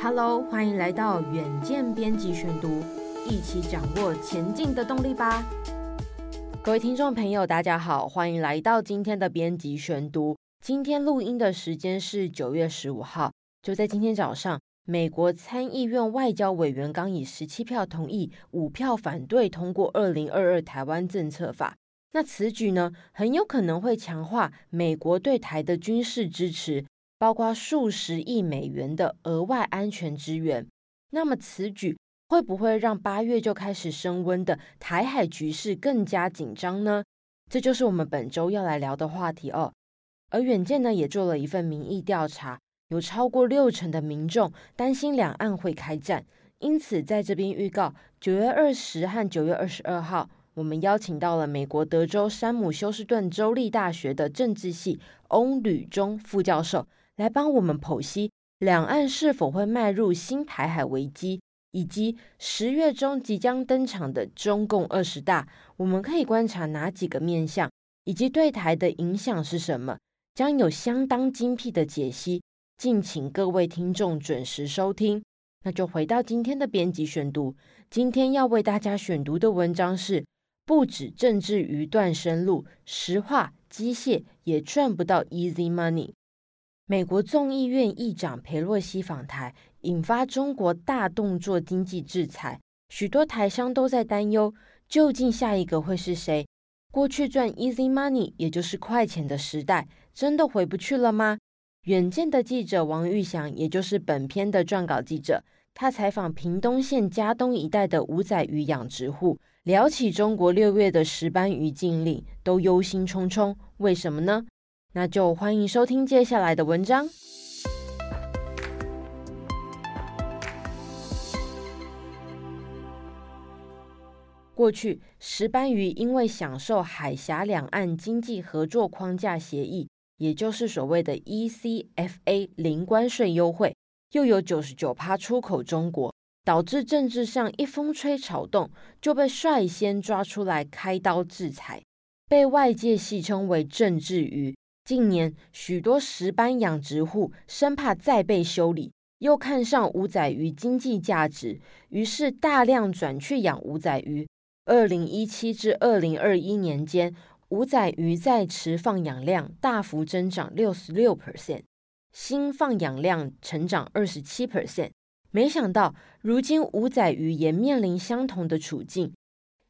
Hello，欢迎来到远见编辑选读，一起掌握前进的动力吧。各位听众朋友，大家好，欢迎来到今天的编辑选读。今天录音的时间是九月十五号，就在今天早上，美国参议院外交委员刚以十七票同意、五票反对通过二零二二台湾政策法。那此举呢，很有可能会强化美国对台的军事支持，包括数十亿美元的额外安全支援。那么此举会不会让八月就开始升温的台海局势更加紧张呢？这就是我们本周要来聊的话题哦。而远见呢也做了一份民意调查，有超过六成的民众担心两岸会开战，因此在这边预告九月二十和九月二十二号。我们邀请到了美国德州山姆休斯顿州立大学的政治系翁履中副教授来帮我们剖析两岸是否会迈入新台海危机，以及十月中即将登场的中共二十大，我们可以观察哪几个面向，以及对台的影响是什么，将有相当精辟的解析，敬请各位听众准时收听。那就回到今天的编辑选读，今天要为大家选读的文章是。不止政治鱼断生路，石化机械也赚不到 easy money。美国众议院议长裴洛西访台，引发中国大动作经济制裁，许多台商都在担忧，究竟下一个会是谁？过去赚 easy money，也就是快钱的时代，真的回不去了吗？远见的记者王玉祥，也就是本篇的撰稿记者，他采访屏东县佳冬一带的五仔鱼养殖户。聊起中国六月的石斑鱼禁令，都忧心忡忡。为什么呢？那就欢迎收听接下来的文章。过去，石斑鱼因为享受海峡两岸经济合作框架协议，也就是所谓的 ECFA 零关税优惠，又有九十九趴出口中国。导致政治上一风吹草动，就被率先抓出来开刀制裁，被外界戏称为“政治鱼”。近年，许多石斑养殖户生怕再被修理，又看上五仔鱼经济价值，于是大量转去养五仔鱼。二零一七至二零二一年间，五仔鱼在池放养量大幅增长六十六 percent，新放养量成长二十七 percent。没想到，如今五仔鱼也面临相同的处境。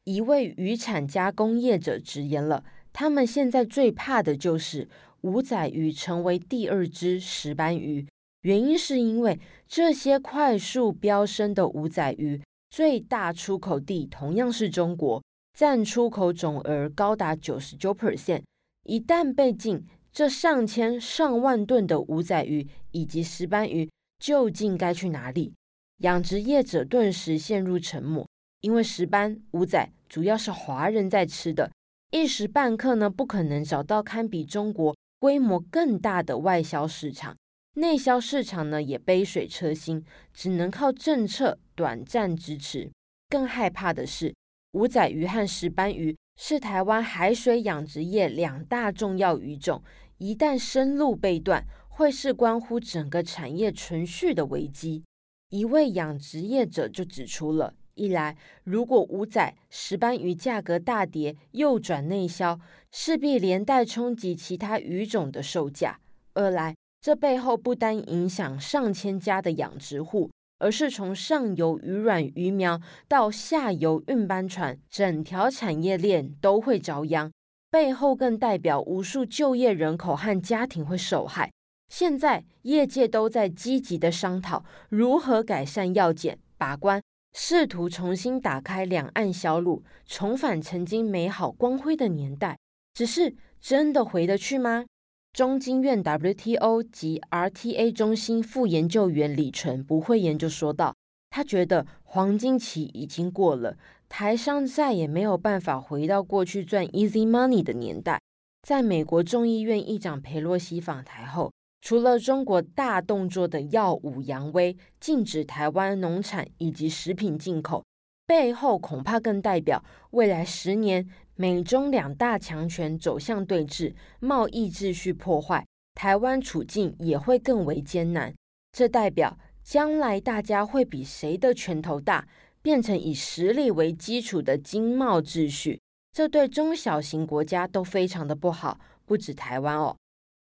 一位鱼产加工业者直言了，他们现在最怕的就是五仔鱼成为第二只石斑鱼。原因是因为这些快速飙升的五仔鱼最大出口地同样是中国，占出口总额高达九十九 percent。一旦被禁，这上千上万吨的五仔鱼以及石斑鱼。究竟该去哪里？养殖业者顿时陷入沉默，因为石斑、五仔主要是华人在吃的，一时半刻呢不可能找到堪比中国规模更大的外销市场，内销市场呢也杯水车薪，只能靠政策短暂支持。更害怕的是，五仔鱼和石斑鱼是台湾海水养殖业两大重要鱼种，一旦生路被断。会是关乎整个产业存续的危机。一位养殖业者就指出了：一来，如果五仔、石斑鱼价格大跌，又转内销，势必连带冲击其他鱼种的售价；二来，这背后不单影响上千家的养殖户，而是从上游鱼卵、鱼苗到下游运搬船，整条产业链都会遭殃。背后更代表无数就业人口和家庭会受害。现在业界都在积极的商讨如何改善药检把关，试图重新打开两岸销路，重返曾经美好光辉的年代。只是真的回得去吗？中经院 WTO 及 RTA 中心副研究员李纯不讳言就说道：“他觉得黄金期已经过了，台商再也没有办法回到过去赚 easy money 的年代。”在美国众议院议长裴洛西访台后。除了中国大动作的耀武扬威，禁止台湾农产以及食品进口，背后恐怕更代表未来十年美中两大强权走向对峙，贸易秩序破坏，台湾处境也会更为艰难。这代表将来大家会比谁的拳头大，变成以实力为基础的经贸秩序，这对中小型国家都非常的不好，不止台湾哦。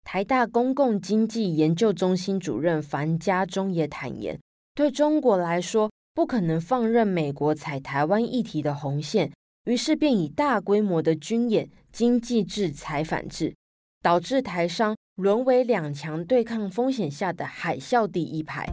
台大公共经济研究中心主任樊家忠也坦言，对中国来说，不可能放任美国踩台湾议题的红线，于是便以大规模的军演、经济制裁反制，导致台商沦为两强对抗风险下的海啸第一排。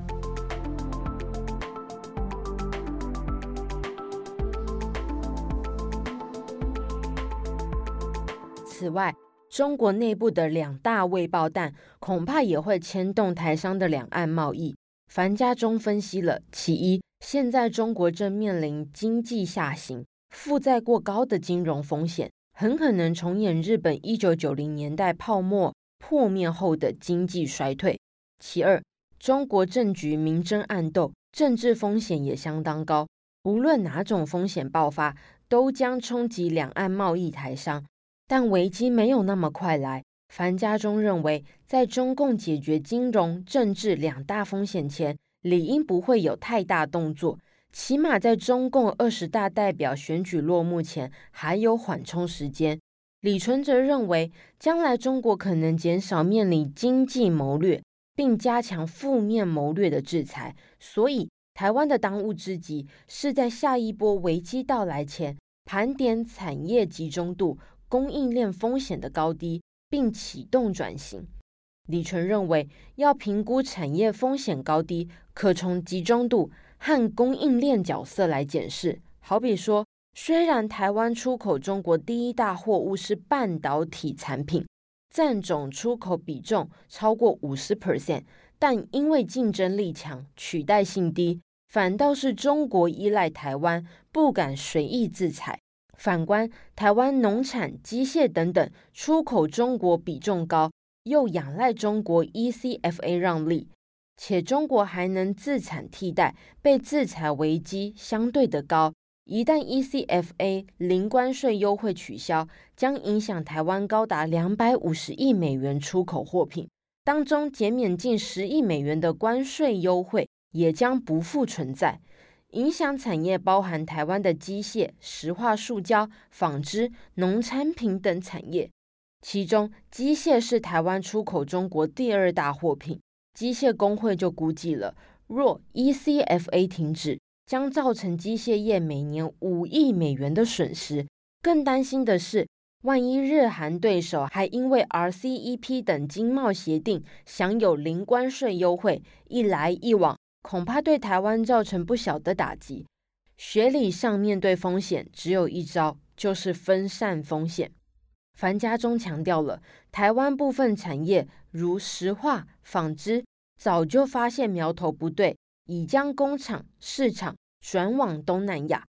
此外，中国内部的两大未爆弹，恐怕也会牵动台商的两岸贸易。樊家忠分析了：其一，现在中国正面临经济下行、负债过高的金融风险，很可能重演日本一九九零年代泡沫破灭后的经济衰退；其二，中国政局明争暗斗，政治风险也相当高，无论哪种风险爆发，都将冲击两岸贸易台商。但危机没有那么快来。樊家忠认为，在中共解决金融、政治两大风险前，理应不会有太大动作。起码在中共二十大代表选举落幕前，还有缓冲时间。李淳则认为，将来中国可能减少面临经济谋略，并加强负面谋略的制裁。所以，台湾的当务之急是在下一波危机到来前，盘点产业集中度。供应链风险的高低，并启动转型。李淳认为，要评估产业风险高低，可从集中度和供应链角色来检视。好比说，虽然台湾出口中国第一大货物是半导体产品，占总出口比重超过五十 percent，但因为竞争力强、取代性低，反倒是中国依赖台湾，不敢随意制裁。反观台湾农产、机械等等出口中国比重高，又仰赖中国 ECFA 让利，且中国还能自产替代，被制裁危机相对的高。一旦 ECFA 零关税优惠取消，将影响台湾高达两百五十亿美元出口货品，当中减免近十亿美元的关税优惠也将不复存在。影响产业包含台湾的机械、石化、塑胶、纺织、农产品等产业，其中机械是台湾出口中国第二大货品。机械工会就估计了，若 ECFA 停止，将造成机械业每年五亿美元的损失。更担心的是，万一日韩对手还因为 RCEP 等经贸协定享有零关税优惠，一来一往。恐怕对台湾造成不小的打击。学理上面对风险只有一招，就是分散风险。樊家忠强调了，台湾部分产业如石化、纺织，早就发现苗头不对，已将工厂、市场转往东南亚。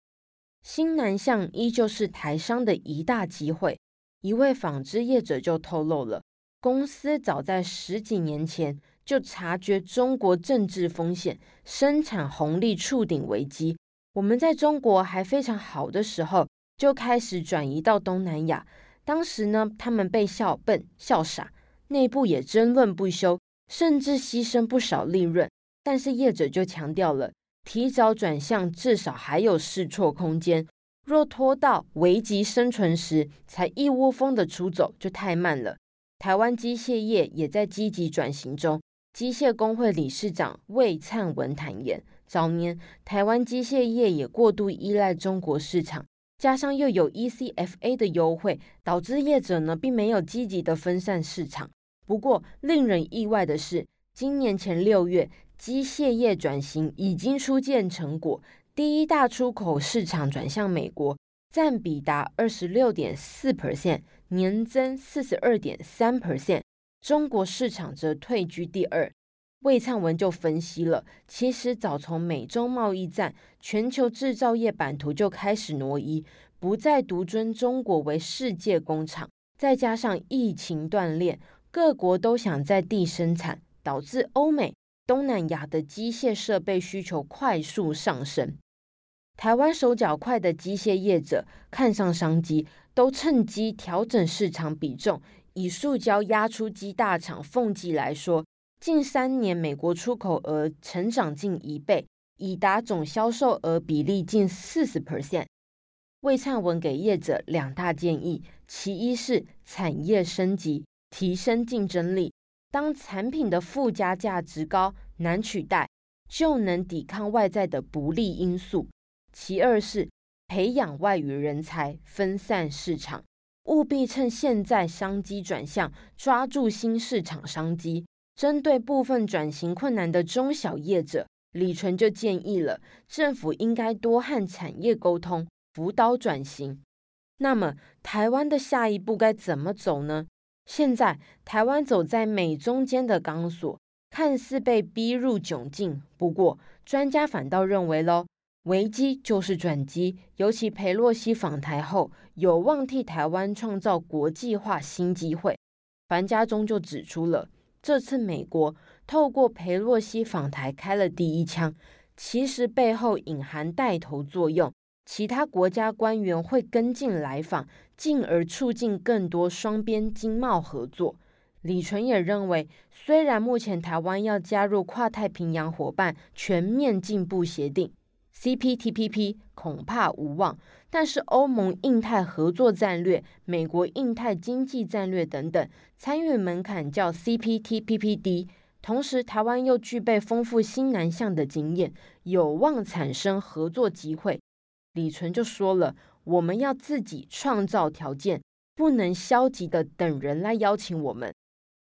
新南向依旧是台商的一大机会。一位纺织业者就透露了，公司早在十几年前。就察觉中国政治风险、生产红利触顶危机，我们在中国还非常好的时候，就开始转移到东南亚。当时呢，他们被笑笨、笑傻，内部也争论不休，甚至牺牲不少利润。但是业者就强调了，提早转向至少还有试错空间。若拖到危急生存时才一窝蜂的出走，就太慢了。台湾机械业也在积极转型中。机械工会理事长魏灿文坦言，早年台湾机械业也过度依赖中国市场，加上又有 ECFA 的优惠，导致业者呢并没有积极的分散市场。不过，令人意外的是，今年前六月，机械业转型已经初见成果，第一大出口市场转向美国，占比达二十六点四 percent，年增四十二点三 percent。中国市场则退居第二。魏灿文就分析了，其实早从美中贸易战，全球制造业版图就开始挪移，不再独尊中国为世界工厂。再加上疫情断链，各国都想在地生产，导致欧美、东南亚的机械设备需求快速上升。台湾手脚快的机械业者看上商机，都趁机调整市场比重。以塑胶压出机大厂凤季来说，近三年美国出口额成长近一倍，已达总销售额比例近四十 percent。魏灿文给业者两大建议，其一是产业升级，提升竞争力。当产品的附加价值高、难取代，就能抵抗外在的不利因素。其二是培养外语人才，分散市场，务必趁现在商机转向，抓住新市场商机。针对部分转型困难的中小业者，李淳就建议了，政府应该多和产业沟通，辅导转型。那么，台湾的下一步该怎么走呢？现在台湾走在美中间的钢索，看似被逼入窘境。不过，专家反倒认为喽，危机就是转机。尤其裴洛西访台后，有望替台湾创造国际化新机会。樊家忠就指出了，这次美国透过裴洛西访台开了第一枪，其实背后隐含带头作用。其他国家官员会跟进来访，进而促进更多双边经贸合作。李淳也认为，虽然目前台湾要加入跨太平洋伙伴全面进步协定 （CPTPP） 恐怕无望，但是欧盟印太合作战略、美国印太经济战略等等，参与门槛较 CPTPP 低。同时，台湾又具备丰富新南向的经验，有望产生合作机会。李纯就说了：“我们要自己创造条件，不能消极的等人来邀请我们。”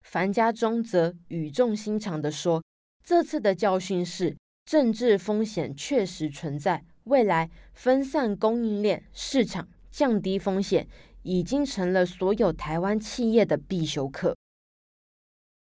樊家忠则语重心长的说：“这次的教训是，政治风险确实存在，未来分散供应链、市场，降低风险，已经成了所有台湾企业的必修课。”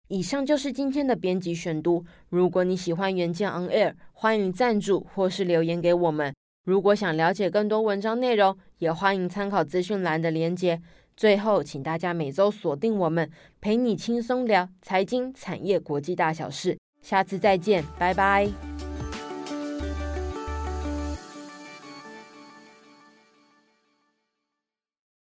以上就是今天的编辑选读。如果你喜欢原件 On Air，欢迎赞助或是留言给我们。如果想了解更多文章内容，也欢迎参考资讯栏的连接。最后，请大家每周锁定我们，陪你轻松聊财经、产业、国际大小事。下次再见，拜拜。